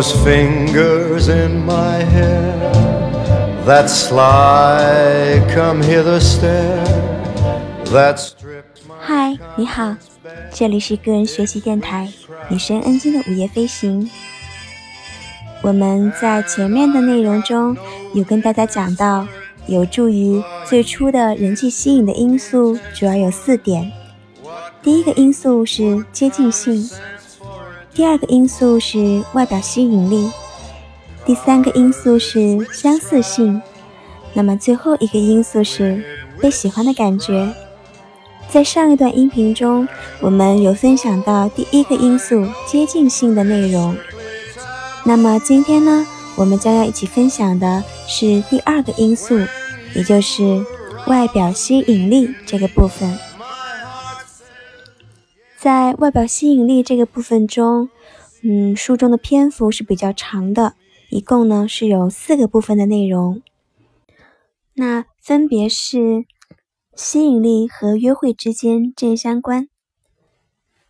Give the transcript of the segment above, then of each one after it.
those fingers in my hair that sly come hither stare that stripped my 嗨，你好，这里是个人学习电台女神恩晶的午夜飞行。我们在前面的内容中有跟大家讲到，有助于最初的人际吸引的因素主要有四点。第一个因素是接近性，第二个因素是外表吸引力，第三个因素是相似性，那么最后一个因素是被喜欢的感觉。在上一段音频中，我们有分享到第一个因素接近性的内容。那么今天呢，我们将要一起分享的是第二个因素，也就是外表吸引力这个部分。在外表吸引力这个部分中，嗯，书中的篇幅是比较长的，一共呢是有四个部分的内容。那分别是吸引力和约会之间正相关，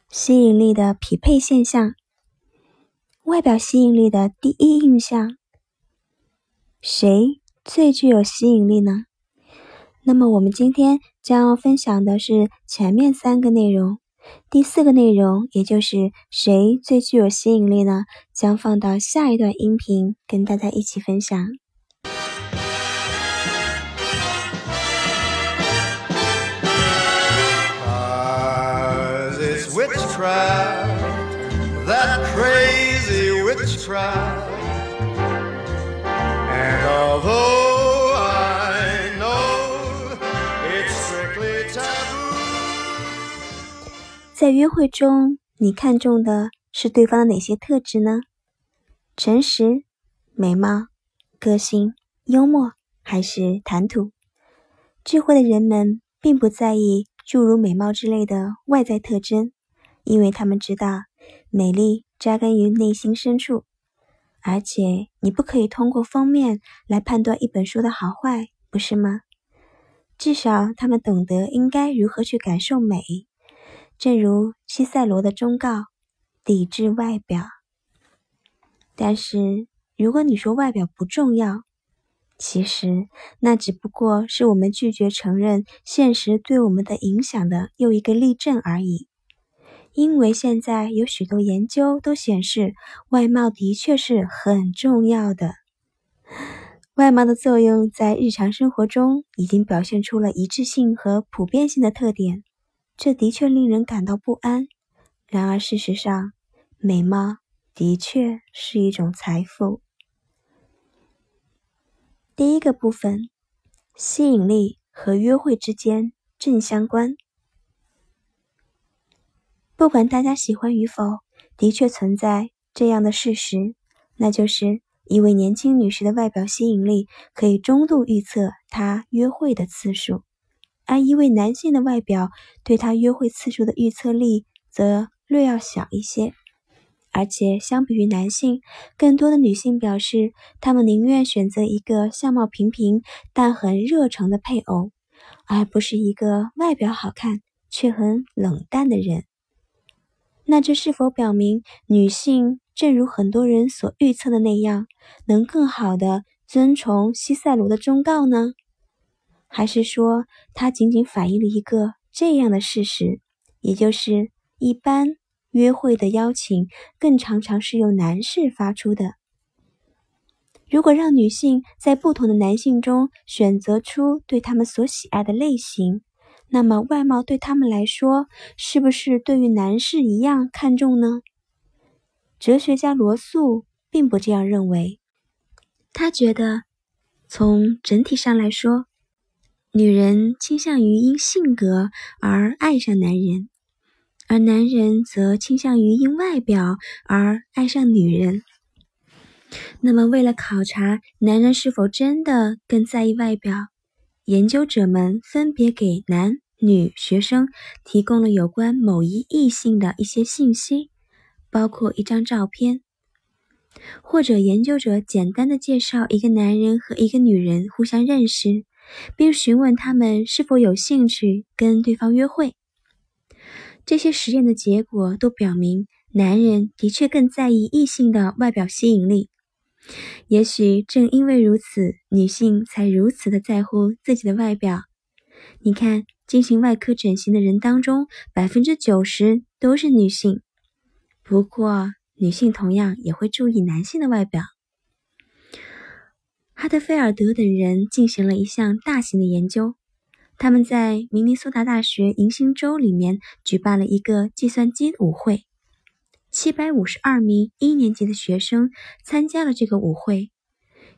吸引力的匹配现象。外表吸引力的第一印象，谁最具有吸引力呢？那么我们今天将要分享的是前面三个内容，第四个内容，也就是谁最具有吸引力呢？将放到下一段音频跟大家一起分享。在约会中，你看重的是对方的哪些特质呢？诚实、美貌、个性、幽默，还是谈吐？智慧的人们并不在意诸如美貌之类的外在特征，因为他们知道美丽扎根于内心深处。而且，你不可以通过封面来判断一本书的好坏，不是吗？至少，他们懂得应该如何去感受美。正如西塞罗的忠告：“抵制外表。”但是，如果你说外表不重要，其实那只不过是我们拒绝承认现实对我们的影响的又一个例证而已。因为现在有许多研究都显示，外貌的确是很重要的。外貌的作用在日常生活中已经表现出了一致性和普遍性的特点，这的确令人感到不安。然而，事实上，美貌的确是一种财富。第一个部分，吸引力和约会之间正相关。不管大家喜欢与否，的确存在这样的事实，那就是一位年轻女士的外表吸引力可以中度预测她约会的次数，而一位男性的外表对他约会次数的预测力则略要小一些。而且，相比于男性，更多的女性表示，她们宁愿选择一个相貌平平但很热诚的配偶，而不是一个外表好看却很冷淡的人。那这是否表明女性正如很多人所预测的那样，能更好的遵从西塞罗的忠告呢？还是说，它仅仅反映了一个这样的事实，也就是一般约会的邀请更常常是由男士发出的？如果让女性在不同的男性中选择出对他们所喜爱的类型，那么，外貌对他们来说，是不是对于男士一样看重呢？哲学家罗素并不这样认为。他觉得，从整体上来说，女人倾向于因性格而爱上男人，而男人则倾向于因外表而爱上女人。那么，为了考察男人是否真的更在意外表，研究者们分别给男女学生提供了有关某一异性的一些信息，包括一张照片，或者研究者简单的介绍一个男人和一个女人互相认识，并询问他们是否有兴趣跟对方约会。这些实验的结果都表明，男人的确更在意异性的外表吸引力。也许正因为如此，女性才如此的在乎自己的外表。你看，进行外科整形的人当中，百分之九十都是女性。不过，女性同样也会注意男性的外表。哈德菲尔德等人进行了一项大型的研究，他们在明尼苏达大学迎新州里面举办了一个计算机舞会。七百五十二名一年级的学生参加了这个舞会。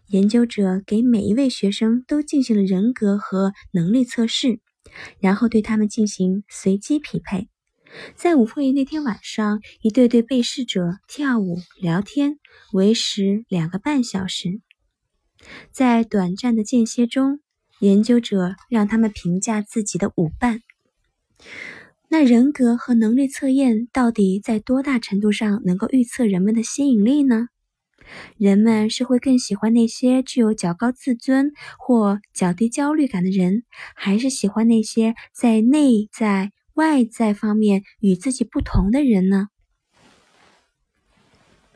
研究者给每一位学生都进行了人格和能力测试，然后对他们进行随机匹配。在舞会那天晚上，一对对被试者跳舞聊天，为时两个半小时。在短暂的间歇中，研究者让他们评价自己的舞伴。那人格和能力测验到底在多大程度上能够预测人们的吸引力呢？人们是会更喜欢那些具有较高自尊或较低焦虑感的人，还是喜欢那些在内在、外在方面与自己不同的人呢？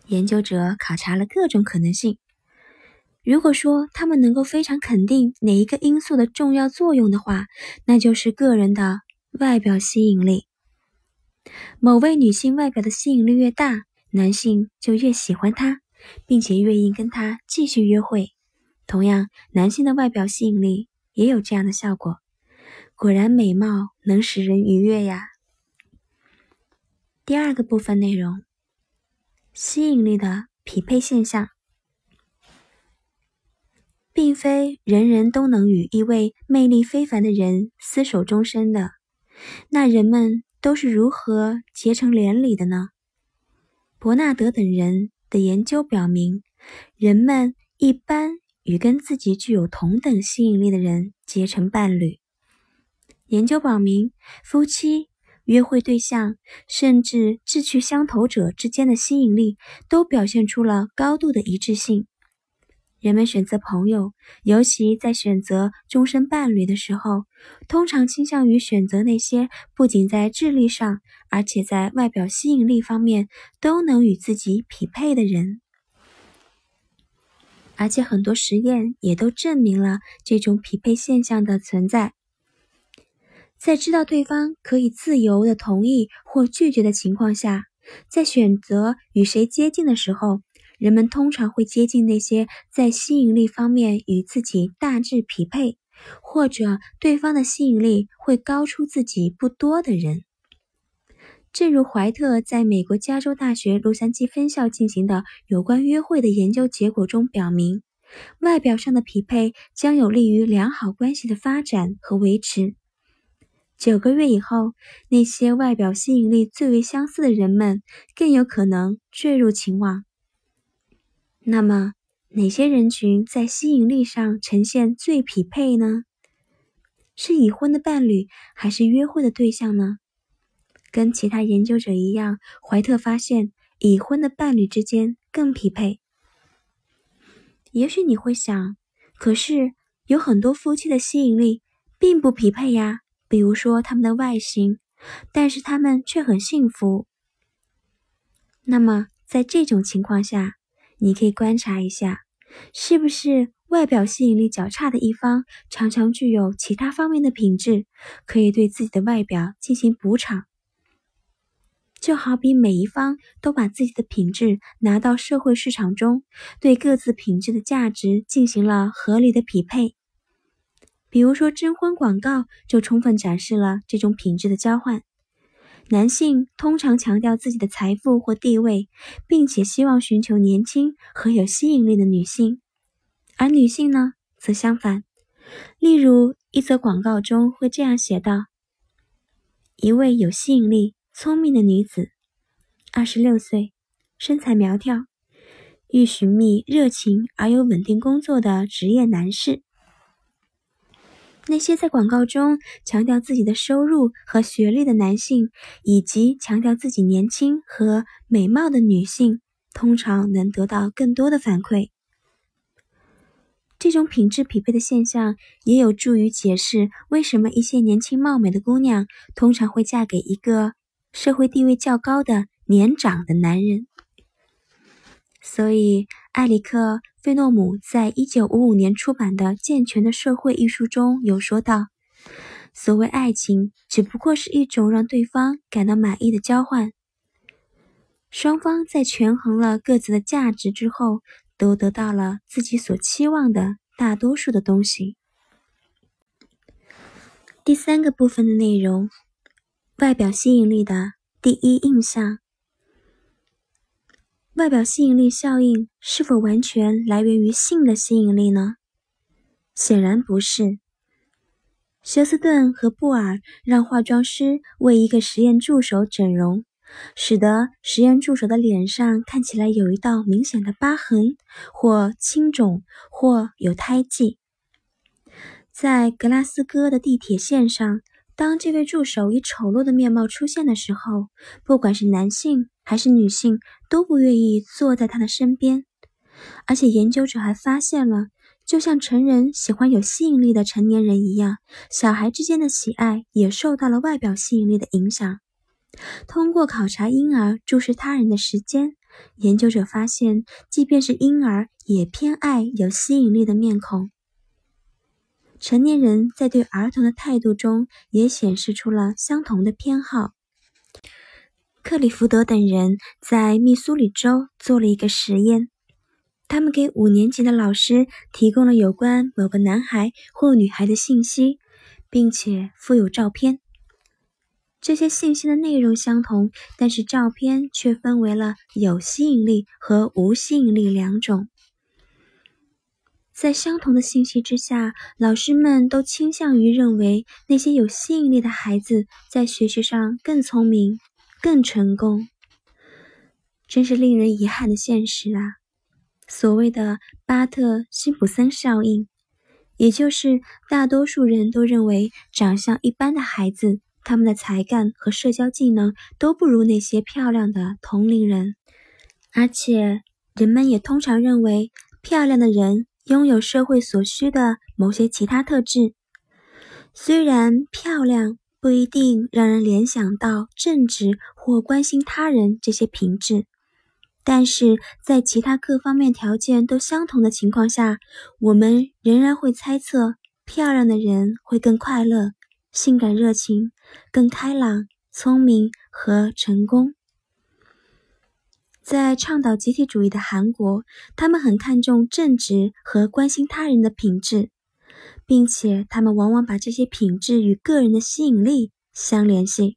研究者考察了各种可能性。如果说他们能够非常肯定哪一个因素的重要作用的话，那就是个人的。外表吸引力，某位女性外表的吸引力越大，男性就越喜欢她，并且愿意跟她继续约会。同样，男性的外表吸引力也有这样的效果。果然，美貌能使人愉悦呀。第二个部分内容：吸引力的匹配现象，并非人人都能与一位魅力非凡的人厮守终身的。那人们都是如何结成连理的呢？伯纳德等人的研究表明，人们一般与跟自己具有同等吸引力的人结成伴侣。研究表明，夫妻、约会对象，甚至志趣相投者之间的吸引力，都表现出了高度的一致性。人们选择朋友，尤其在选择终身伴侣的时候，通常倾向于选择那些不仅在智力上，而且在外表吸引力方面都能与自己匹配的人。而且很多实验也都证明了这种匹配现象的存在。在知道对方可以自由的同意或拒绝的情况下，在选择与谁接近的时候。人们通常会接近那些在吸引力方面与自己大致匹配，或者对方的吸引力会高出自己不多的人。正如怀特在美国加州大学洛杉矶分校进行的有关约会的研究结果中表明，外表上的匹配将有利于良好关系的发展和维持。九个月以后，那些外表吸引力最为相似的人们更有可能坠入情网。那么，哪些人群在吸引力上呈现最匹配呢？是已婚的伴侣，还是约会的对象呢？跟其他研究者一样，怀特发现已婚的伴侣之间更匹配。也许你会想，可是有很多夫妻的吸引力并不匹配呀，比如说他们的外形，但是他们却很幸福。那么，在这种情况下，你可以观察一下，是不是外表吸引力较差的一方常常具有其他方面的品质，可以对自己的外表进行补偿。就好比每一方都把自己的品质拿到社会市场中，对各自品质的价值进行了合理的匹配。比如说征婚广告就充分展示了这种品质的交换。男性通常强调自己的财富或地位，并且希望寻求年轻和有吸引力的女性，而女性呢，则相反。例如，一则广告中会这样写道：“一位有吸引力、聪明的女子，二十六岁，身材苗条，欲寻觅热情而有稳定工作的职业男士。”那些在广告中强调自己的收入和学历的男性，以及强调自己年轻和美貌的女性，通常能得到更多的反馈。这种品质匹配的现象也有助于解释为什么一些年轻貌美的姑娘通常会嫁给一个社会地位较高的年长的男人。所以，埃里克·费诺姆在一九五五年出版的《健全的社会》一书中有说道：“所谓爱情，只不过是一种让对方感到满意的交换。双方在权衡了各自的价值之后，都得到了自己所期望的大多数的东西。”第三个部分的内容：外表吸引力的第一印象。外表吸引力效应是否完全来源于性的吸引力呢？显然不是。休斯顿和布尔让化妆师为一个实验助手整容，使得实验助手的脸上看起来有一道明显的疤痕，或青肿，或有胎记。在格拉斯哥的地铁线上，当这位助手以丑陋的面貌出现的时候，不管是男性。还是女性都不愿意坐在他的身边，而且研究者还发现了，就像成人喜欢有吸引力的成年人一样，小孩之间的喜爱也受到了外表吸引力的影响。通过考察婴儿注视他人的时间，研究者发现，即便是婴儿也偏爱有吸引力的面孔。成年人在对儿童的态度中也显示出了相同的偏好。克里福德等人在密苏里州做了一个实验，他们给五年级的老师提供了有关某个男孩或女孩的信息，并且附有照片。这些信息的内容相同，但是照片却分为了有吸引力和无吸引力两种。在相同的信息之下，老师们都倾向于认为那些有吸引力的孩子在学习上更聪明。更成功，真是令人遗憾的现实啊！所谓的巴特辛普森效应，也就是大多数人都认为长相一般的孩子，他们的才干和社交技能都不如那些漂亮的同龄人，而且人们也通常认为漂亮的人拥有社会所需的某些其他特质，虽然漂亮。不一定让人联想到正直或关心他人这些品质，但是在其他各方面条件都相同的情况下，我们仍然会猜测漂亮的人会更快乐、性感热情、更开朗、聪明和成功。在倡导集体主义的韩国，他们很看重正直和关心他人的品质。并且，他们往往把这些品质与个人的吸引力相联系。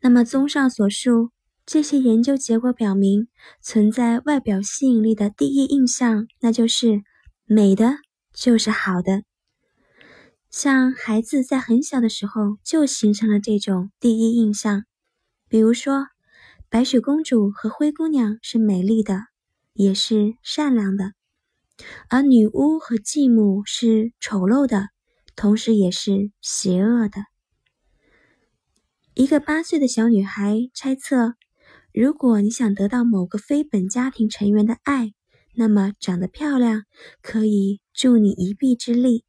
那么，综上所述，这些研究结果表明，存在外表吸引力的第一印象，那就是美的就是好的。像孩子在很小的时候就形成了这种第一印象，比如说，白雪公主和灰姑娘是美丽的，也是善良的。而女巫和继母是丑陋的，同时也是邪恶的。一个八岁的小女孩猜测：如果你想得到某个非本家庭成员的爱，那么长得漂亮可以助你一臂之力。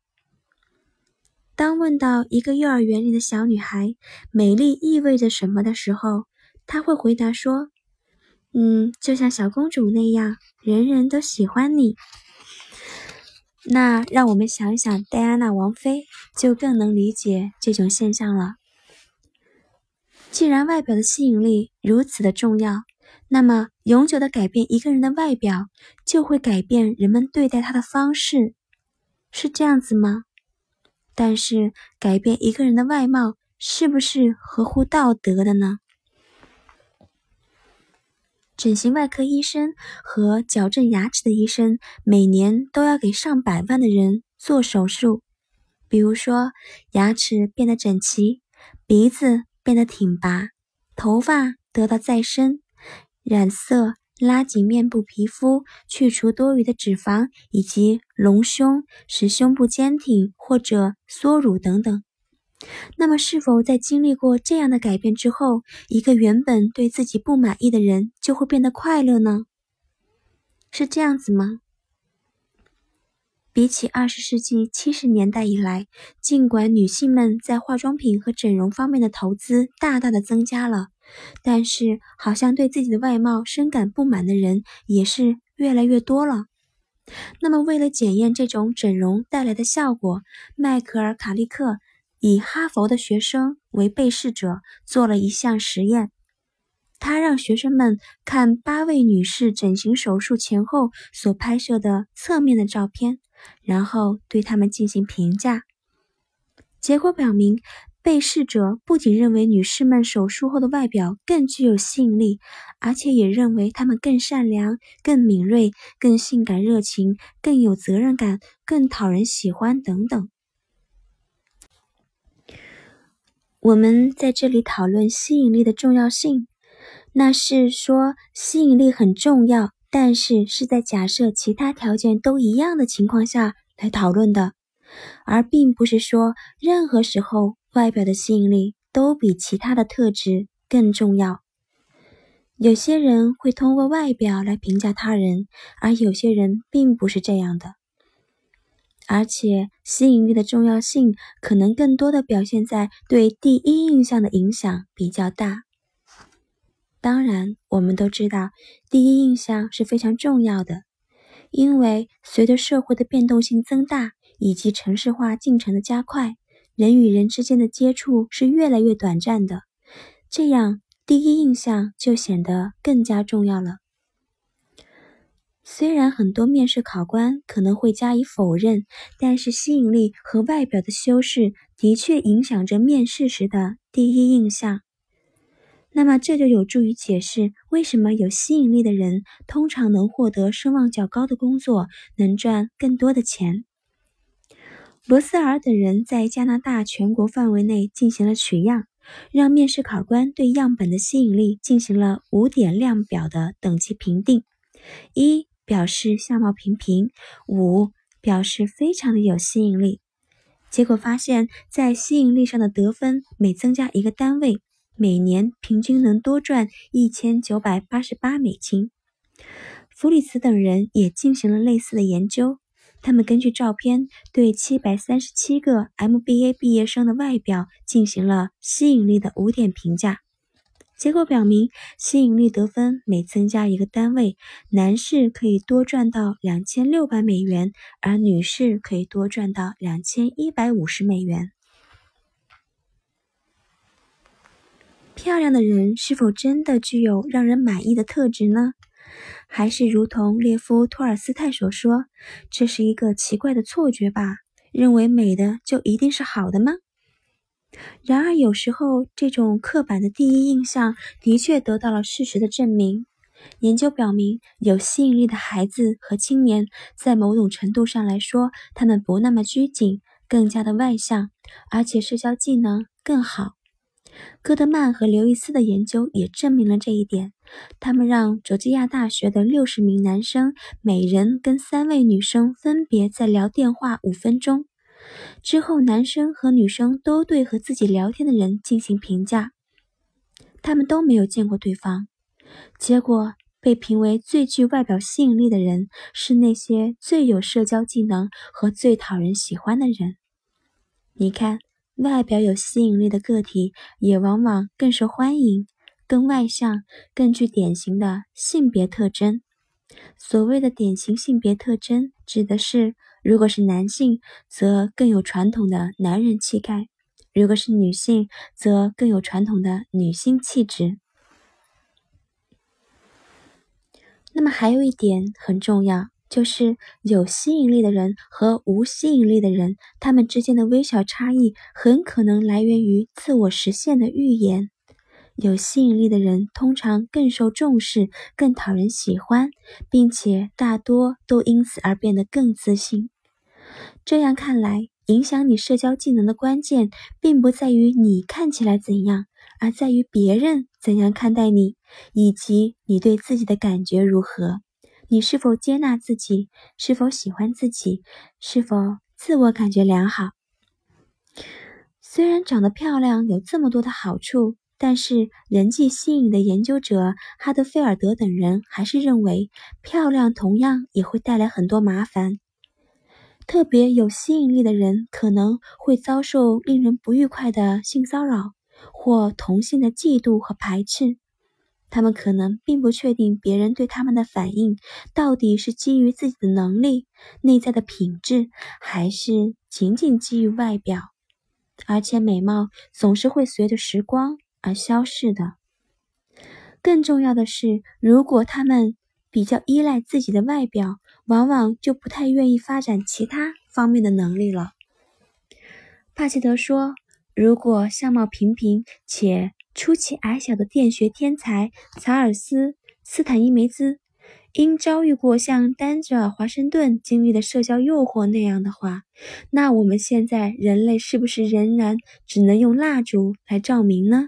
当问到一个幼儿园里的小女孩“美丽意味着什么”的时候，他会回答说：“嗯，就像小公主那样，人人都喜欢你。”那让我们想一想，戴安娜王妃就更能理解这种现象了。既然外表的吸引力如此的重要，那么永久的改变一个人的外表，就会改变人们对待他的方式，是这样子吗？但是改变一个人的外貌，是不是合乎道德的呢？整形外科医生和矫正牙齿的医生每年都要给上百万的人做手术，比如说牙齿变得整齐，鼻子变得挺拔，头发得到再生，染色、拉紧面部皮肤、去除多余的脂肪，以及隆胸、使胸部坚挺或者缩乳等等。那么，是否在经历过这样的改变之后，一个原本对自己不满意的人就会变得快乐呢？是这样子吗？比起二十世纪七十年代以来，尽管女性们在化妆品和整容方面的投资大大的增加了，但是好像对自己的外貌深感不满的人也是越来越多了。那么，为了检验这种整容带来的效果，迈克尔·卡利克以哈佛的学生为被试者做了一项实验。他让学生们看八位女士整形手术前后所拍摄的侧面的照片，然后对他们进行评价。结果表明，被试者不仅认为女士们手术后的外表更具有吸引力，而且也认为她们更善良、更敏锐、更性感热情、更有责任感、更讨人喜欢等等。我们在这里讨论吸引力的重要性。那是说吸引力很重要，但是是在假设其他条件都一样的情况下来讨论的，而并不是说任何时候外表的吸引力都比其他的特质更重要。有些人会通过外表来评价他人，而有些人并不是这样的。而且吸引力的重要性可能更多的表现在对第一印象的影响比较大。当然，我们都知道，第一印象是非常重要的，因为随着社会的变动性增大以及城市化进程的加快，人与人之间的接触是越来越短暂的，这样第一印象就显得更加重要了。虽然很多面试考官可能会加以否认，但是吸引力和外表的修饰的确影响着面试时的第一印象。那么这就有助于解释为什么有吸引力的人通常能获得声望较高的工作，能赚更多的钱。罗斯尔等人在加拿大全国范围内进行了取样，让面试考官对样本的吸引力进行了五点量表的等级评定：一表示相貌平平，五表示非常的有吸引力。结果发现，在吸引力上的得分每增加一个单位。每年平均能多赚一千九百八十八美金。弗里茨等人也进行了类似的研究，他们根据照片对七百三十七个 MBA 毕业生的外表进行了吸引力的五点评价。结果表明，吸引力得分每增加一个单位，男士可以多赚到两千六百美元，而女士可以多赚到两千一百五十美元。漂亮的人是否真的具有让人满意的特质呢？还是如同列夫·托尔斯泰所说，这是一个奇怪的错觉吧？认为美的就一定是好的吗？然而，有时候这种刻板的第一印象的确得到了事实的证明。研究表明，有吸引力的孩子和青年，在某种程度上来说，他们不那么拘谨，更加的外向，而且社交技能更好。戈德曼和刘易斯的研究也证明了这一点。他们让佐治亚大学的六十名男生每人跟三位女生分别在聊电话五分钟，之后男生和女生都对和自己聊天的人进行评价。他们都没有见过对方。结果被评为最具外表吸引力的人是那些最有社交技能和最讨人喜欢的人。你看。外表有吸引力的个体也往往更受欢迎、更外向、更具典型的性别特征。所谓的典型性别特征，指的是如果是男性，则更有传统的男人气概；如果是女性，则更有传统的女性气质。那么还有一点很重要。就是有吸引力的人和无吸引力的人，他们之间的微小差异很可能来源于自我实现的预言。有吸引力的人通常更受重视，更讨人喜欢，并且大多都因此而变得更自信。这样看来，影响你社交技能的关键，并不在于你看起来怎样，而在于别人怎样看待你，以及你对自己的感觉如何。你是否接纳自己？是否喜欢自己？是否自我感觉良好？虽然长得漂亮有这么多的好处，但是人际吸引的研究者哈德菲尔德等人还是认为，漂亮同样也会带来很多麻烦。特别有吸引力的人可能会遭受令人不愉快的性骚扰，或同性的嫉妒和排斥。他们可能并不确定别人对他们的反应到底是基于自己的能力、内在的品质，还是仅仅基于外表。而且美貌总是会随着时光而消逝的。更重要的是，如果他们比较依赖自己的外表，往往就不太愿意发展其他方面的能力了。帕切德说：“如果相貌平平且……”出奇矮小的电学天才查尔斯·斯坦因梅兹，因遭遇过像丹泽尔·华盛顿经历的社交诱惑那样的话，那我们现在人类是不是仍然只能用蜡烛来照明呢？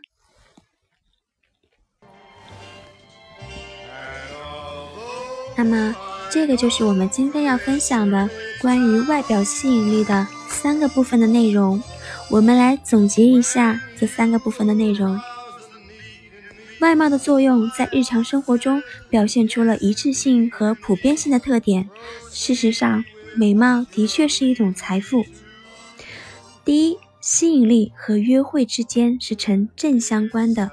那么，这个就是我们今天要分享的关于外表吸引力的三个部分的内容。我们来总结一下这三个部分的内容。外貌的作用在日常生活中表现出了一致性和普遍性的特点。事实上，美貌的确是一种财富。第一，吸引力和约会之间是成正相关的。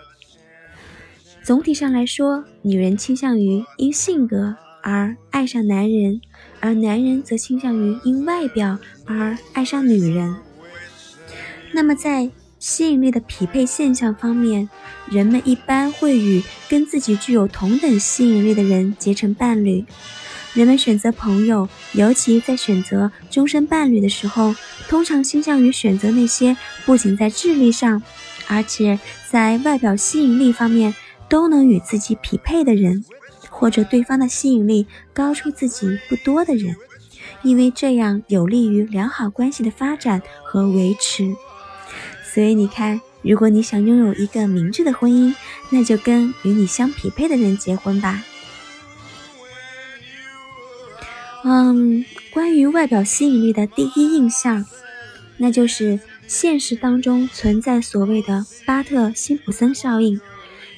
总体上来说，女人倾向于因性格而爱上男人，而男人则倾向于因外表而爱上女人。那么在吸引力的匹配现象方面，人们一般会与跟自己具有同等吸引力的人结成伴侣。人们选择朋友，尤其在选择终身伴侣的时候，通常倾向于选择那些不仅在智力上，而且在外表吸引力方面都能与自己匹配的人，或者对方的吸引力高出自己不多的人，因为这样有利于良好关系的发展和维持。所以你看，如果你想拥有一个明智的婚姻，那就跟与你相匹配的人结婚吧。嗯，关于外表吸引力的第一印象，那就是现实当中存在所谓的巴特辛普森效应，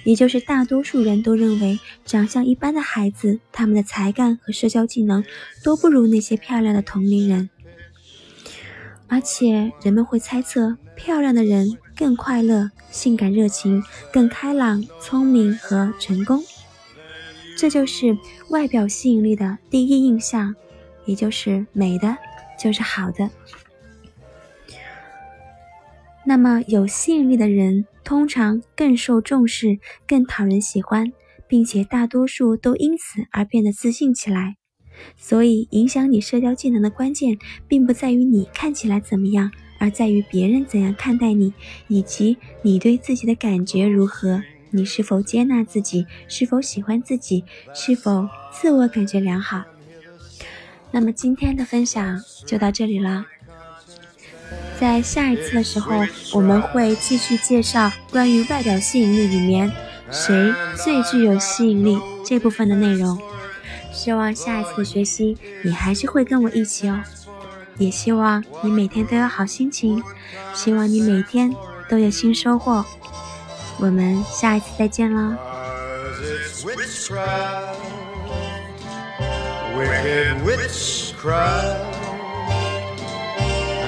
也就是大多数人都认为长相一般的孩子，他们的才干和社交技能都不如那些漂亮的同龄人。而且人们会猜测，漂亮的人更快乐、性感热情、更开朗、聪明和成功。这就是外表吸引力的第一印象，也就是美的，就是好的。那么有吸引力的人通常更受重视、更讨人喜欢，并且大多数都因此而变得自信起来。所以，影响你社交技能的关键，并不在于你看起来怎么样，而在于别人怎样看待你，以及你对自己的感觉如何。你是否接纳自己？是否喜欢自己？是否自我感觉良好？那么，今天的分享就到这里了。在下一次的时候，我们会继续介绍关于外表吸引力里面谁最具有吸引力这部分的内容。希望下一次的学习你还是会跟我一起哦，也希望你每天都有好心情，希望你每天都有新收获。我们下一次再见喽。